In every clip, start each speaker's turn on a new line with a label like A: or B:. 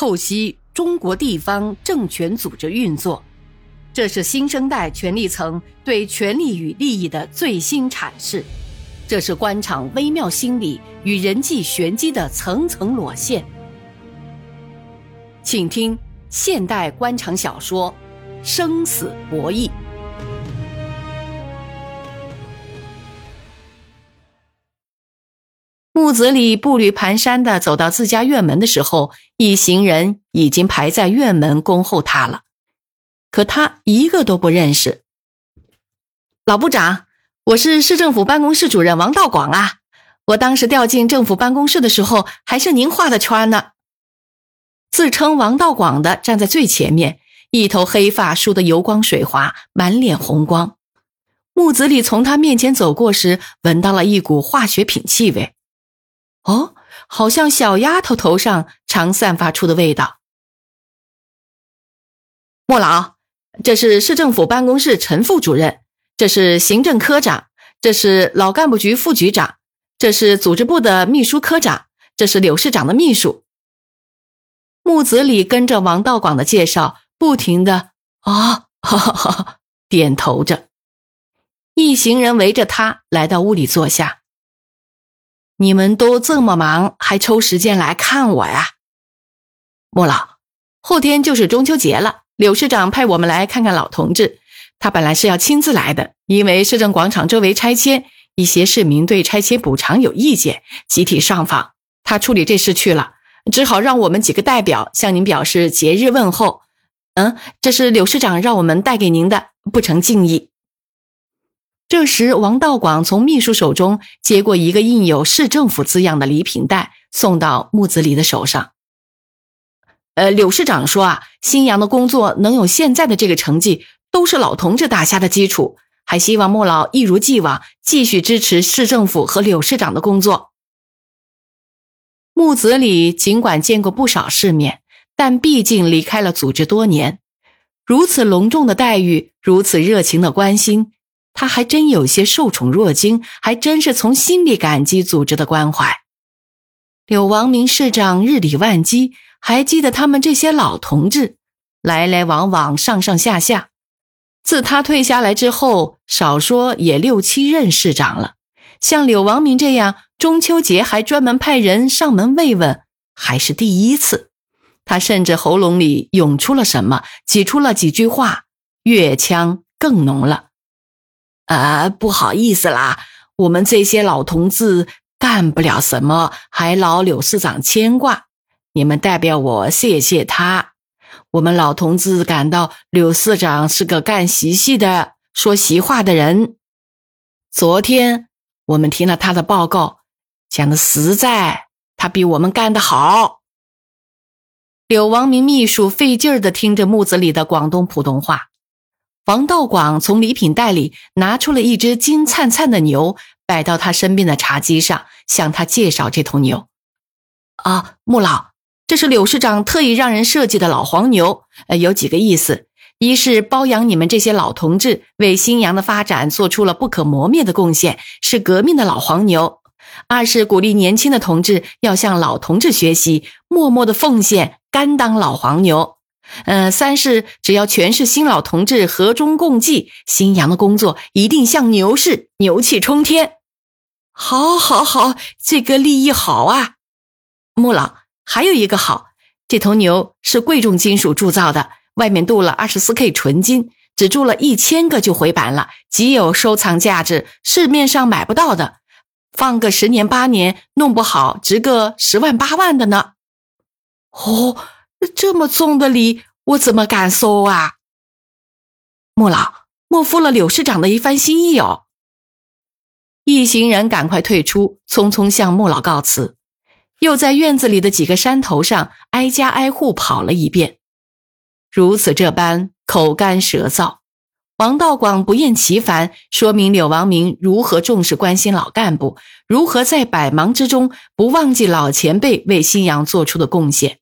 A: 透析中国地方政权组织运作，这是新生代权力层对权力与利益的最新阐释，这是官场微妙心理与人际玄机的层层裸现。请听现代官场小说《生死博弈》。木子李步履蹒跚的走到自家院门的时候，一行人已经排在院门恭候他了。可他一个都不认识。老部长，我是市政府办公室主任王道广啊！我当时调进政府办公室的时候，还是您画的圈呢。自称王道广的站在最前面，一头黑发梳得油光水滑，满脸红光。木子李从他面前走过时，闻到了一股化学品气味。哦，好像小丫头头上常散发出的味道。莫老，这是市政府办公室陈副主任，这是行政科长，这是老干部局副局长，这是组织部的秘书科长，这是柳市长的秘书。木子李跟着王道广的介绍，不停的啊，哈哈哈，点头着。一行人围着他来到屋里坐下。你们都这么忙，还抽时间来看我呀？莫老，后天就是中秋节了，柳市长派我们来看看老同志。他本来是要亲自来的，因为市政广场周围拆迁，一些市民对拆迁补偿有意见，集体上访。他处理这事去了，只好让我们几个代表向您表示节日问候。嗯，这是柳市长让我们带给您的，不成敬意。这时，王道广从秘书手中接过一个印有“市政府”字样的礼品袋，送到木子李的手上。呃，柳市长说啊，新阳的工作能有现在的这个成绩，都是老同志打下的基础，还希望莫老一如既往继续支持市政府和柳市长的工作。木子李尽管见过不少世面，但毕竟离开了组织多年，如此隆重的待遇，如此热情的关心。他还真有些受宠若惊，还真是从心里感激组织的关怀。柳王明市长日理万机，还记得他们这些老同志来来往往、上上下下。自他退下来之后，少说也六七任市长了。像柳王明这样，中秋节还专门派人上门慰问，还是第一次。他甚至喉咙里涌出了什么，挤出了几句话，越腔更浓了。啊，不好意思啦，我们这些老同志干不了什么，还劳柳市长牵挂。你们代表我谢谢他。我们老同志感到柳市长是个干实事的、说实话的人。昨天我们听了他的报告，讲的实在，他比我们干得好。柳王明秘书费劲儿的听着木子里的广东普通话。王道广从礼品袋里拿出了一只金灿灿的牛，摆到他身边的茶几上，向他介绍这头牛。啊，穆老，这是柳市长特意让人设计的老黄牛，呃，有几个意思：一是包养你们这些老同志，为新阳的发展做出了不可磨灭的贡献，是革命的老黄牛；二是鼓励年轻的同志要向老同志学习，默默的奉献，甘当老黄牛。呃，三是只要全是新老同志和衷共济，新阳的工作一定像牛市，牛气冲天。好，好，好，这个利益好啊！穆老还有一个好，这头牛是贵重金属铸造的，外面镀了二十四 K 纯金，只铸了一千个就回版了，极有收藏价值，市面上买不到的，放个十年八年，弄不好值个十万八万的呢。哦。这么重的礼，我怎么敢收啊？穆老莫负了柳市长的一番心意哦。一行人赶快退出，匆匆向穆老告辞，又在院子里的几个山头上挨家挨户跑了一遍。如此这般口干舌燥，王道广不厌其烦说明柳王明如何重视关心老干部，如何在百忙之中不忘记老前辈为新阳做出的贡献。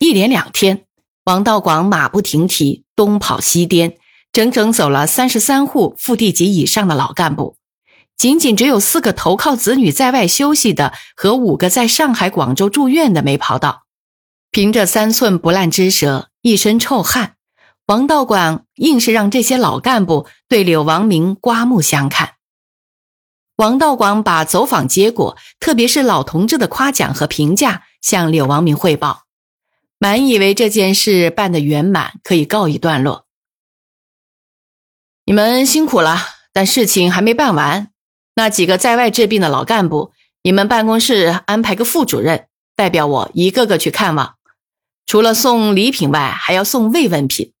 A: 一连两天，王道广马不停蹄，东跑西颠，整整走了三十三户副地级以上的老干部，仅仅只有四个投靠子女在外休息的和五个在上海、广州住院的没跑到。凭着三寸不烂之舌，一身臭汗，王道广硬是让这些老干部对柳王明刮目相看。王道广把走访结果，特别是老同志的夸奖和评价，向柳王明汇报，满以为这件事办得圆满，可以告一段落。你们辛苦了，但事情还没办完。那几个在外治病的老干部，你们办公室安排个副主任，代表我一个个去看望。除了送礼品外，还要送慰问品。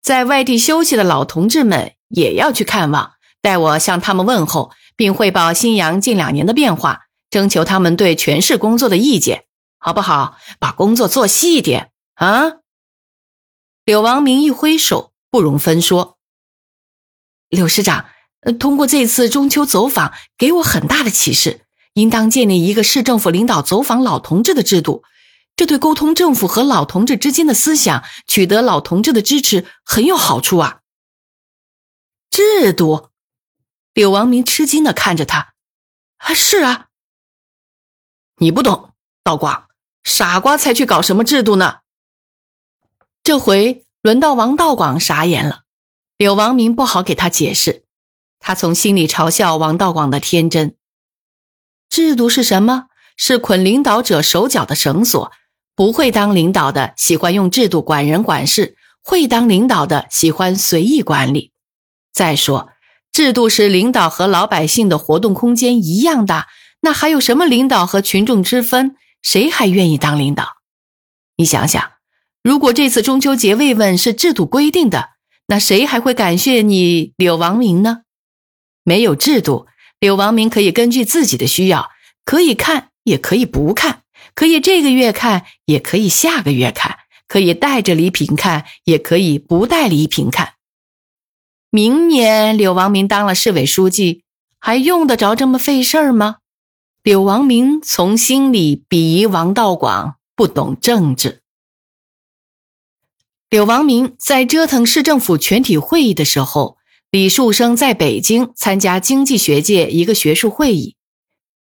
A: 在外地休息的老同志们也要去看望，代我向他们问候，并汇报新阳近两年的变化，征求他们对全市工作的意见，好不好？把工作做细一点啊！柳王明一挥手，不容分说。柳师长，通过这次中秋走访，给我很大的启示，应当建立一个市政府领导走访老同志的制度。这对沟通政府和老同志之间的思想，取得老同志的支持很有好处啊。制度，柳王明吃惊的看着他，啊，是啊，你不懂，道广，傻瓜才去搞什么制度呢？这回轮到王道广傻眼了，柳王明不好给他解释，他从心里嘲笑王道广的天真。制度是什么？是捆领导者手脚的绳索。不会当领导的喜欢用制度管人管事，会当领导的喜欢随意管理。再说，制度是领导和老百姓的活动空间一样大，那还有什么领导和群众之分？谁还愿意当领导？你想想，如果这次中秋节慰问是制度规定的，那谁还会感谢你柳王明呢？没有制度，柳王明可以根据自己的需要，可以看，也可以不看。可以这个月看，也可以下个月看；可以带着礼品看，也可以不带礼品看。明年柳王明当了市委书记，还用得着这么费事儿吗？柳王明从心里鄙夷王道广不懂政治。柳王明在折腾市政府全体会议的时候，李树生在北京参加经济学界一个学术会议，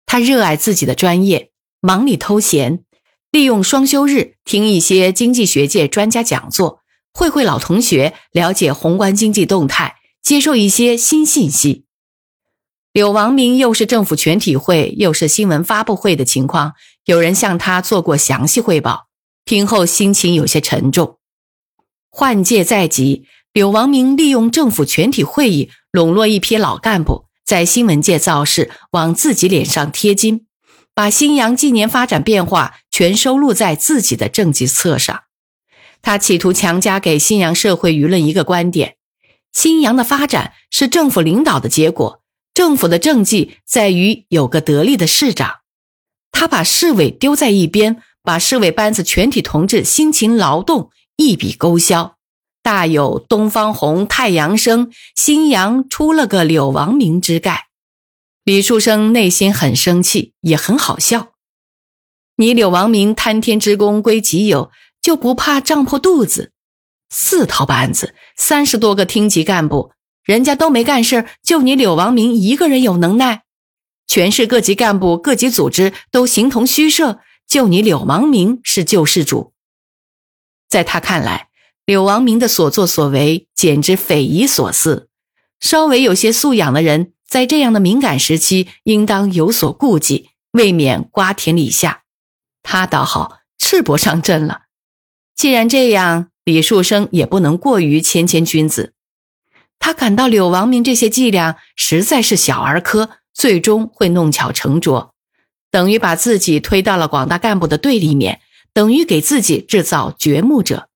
A: 他热爱自己的专业。忙里偷闲，利用双休日听一些经济学界专家讲座，会会老同学，了解宏观经济动态，接受一些新信息。柳王明又是政府全体会，又是新闻发布会的情况，有人向他做过详细汇报，听后心情有些沉重。换届在即，柳王明利用政府全体会议笼络一批老干部，在新闻界造势，往自己脸上贴金。把新阳近年发展变化全收录在自己的政绩册上，他企图强加给新阳社会舆论一个观点：新阳的发展是政府领导的结果，政府的政绩在于有个得力的市长。他把市委丢在一边，把市委班子全体同志辛勤劳动一笔勾销，大有东方红、太阳升，新阳出了个柳王明之概。李树生内心很生气，也很好笑。你柳王明贪天之功归己有，就不怕胀破肚子？四套班子，三十多个厅级干部，人家都没干事，就你柳王明一个人有能耐。全市各级干部、各级组织都形同虚设，就你柳王明是救世主。在他看来，柳王明的所作所为简直匪夷所思。稍微有些素养的人。在这样的敏感时期，应当有所顾忌，未免瓜田李下。他倒好，赤膊上阵了。既然这样，李树生也不能过于谦谦君子。他感到柳王明这些伎俩实在是小儿科，最终会弄巧成拙，等于把自己推到了广大干部的对立面，等于给自己制造掘墓者。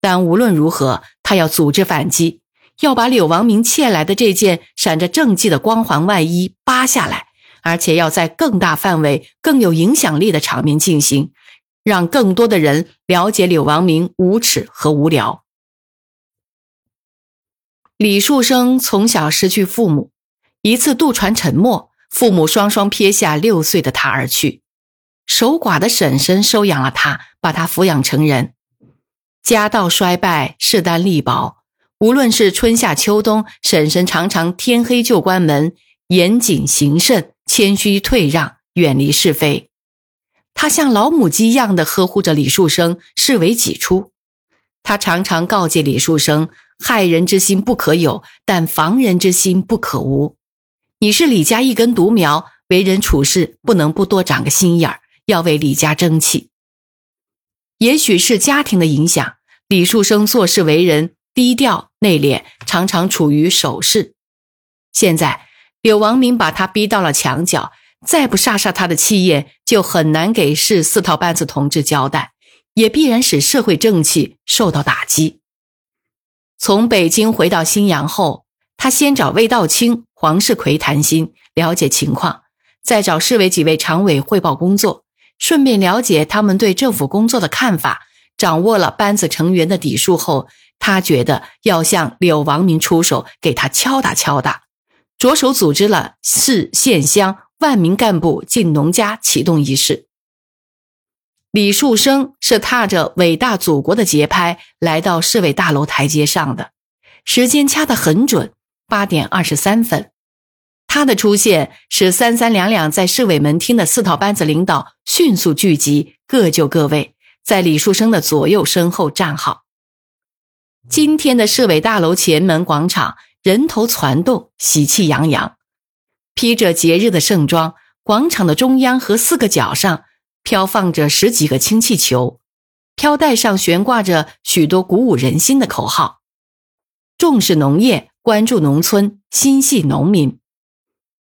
A: 但无论如何，他要组织反击。要把柳王明窃来的这件闪着政绩的光环外衣扒下来，而且要在更大范围、更有影响力的场面进行，让更多的人了解柳王明无耻和无聊。李树生从小失去父母，一次渡船沉没，父母双双撇下六岁的他而去，守寡的婶婶收养了他，把他抚养成人。家道衰败，势单力薄。无论是春夏秋冬，婶婶常常天黑就关门，严谨行慎，谦虚退让，远离是非。他像老母鸡一样的呵护着李树生，视为己出。他常常告诫李树生：“害人之心不可有，但防人之心不可无。你是李家一根独苗，为人处事不能不多长个心眼儿，要为李家争气。”也许是家庭的影响，李树生做事为人低调内敛，常常处于守势。现在柳王明把他逼到了墙角。再不杀杀他的气焰，就很难给市四套班子同志交代，也必然使社会正气受到打击。从北京回到新阳后，他先找魏道清、黄世奎谈心，了解情况，再找市委几位常委汇报工作，顺便了解他们对政府工作的看法。掌握了班子成员的底数后，他觉得要向柳王明出手，给他敲打敲打，着手组织了市县乡。万名干部进农家启动仪式。李树生是踏着伟大祖国的节拍来到市委大楼台阶上的，时间掐得很准，八点二十三分。他的出现使三三两两在市委门厅的四套班子领导迅速聚集，各就各位，在李树生的左右身后站好。今天的市委大楼前门广场人头攒动，喜气洋洋。披着节日的盛装，广场的中央和四个角上飘放着十几个氢气球，飘带上悬挂着许多鼓舞人心的口号：重视农业，关注农村，心系农民，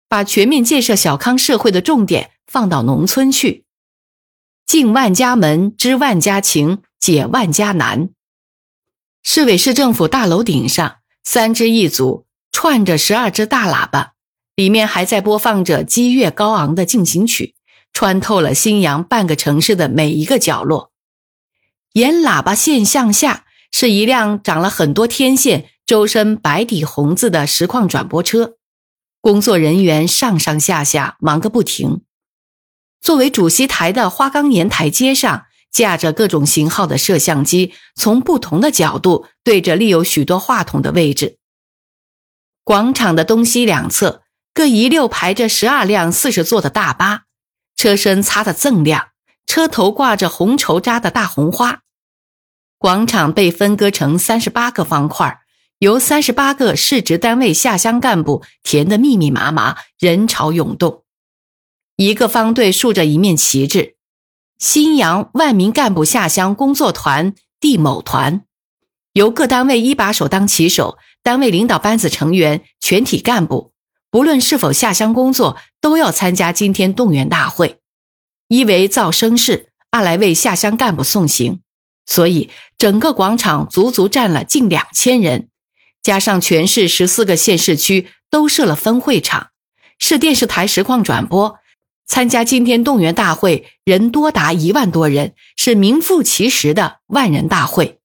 A: 把全面建设小康社会的重点放到农村去，进万家门，知万家情，解万家难。市委市政府大楼顶上，三支一组，串着十二只大喇叭。里面还在播放着激越高昂的进行曲，穿透了新阳半个城市的每一个角落。沿喇叭线向下是一辆长了很多天线、周身白底红字的实况转播车，工作人员上上下下忙个不停。作为主席台的花岗岩台阶上架着各种型号的摄像机，从不同的角度对着立有许多话筒的位置。广场的东西两侧。各一溜排着十二辆四十座的大巴，车身擦得锃亮，车头挂着红绸扎的大红花。广场被分割成三十八个方块，由三十八个市直单位下乡干部填得密密麻麻，人潮涌动。一个方队竖着一面旗帜：“新阳万民干部下乡工作团第某团”，由各单位一把手当旗手，单位领导班子成员全体干部。无论是否下乡工作，都要参加今天动员大会。一为造声势，二来为下乡干部送行。所以整个广场足足站了近两千人，加上全市十四个县市区都设了分会场，市电视台实况转播。参加今天动员大会人多达一万多人，是名副其实的万人大会。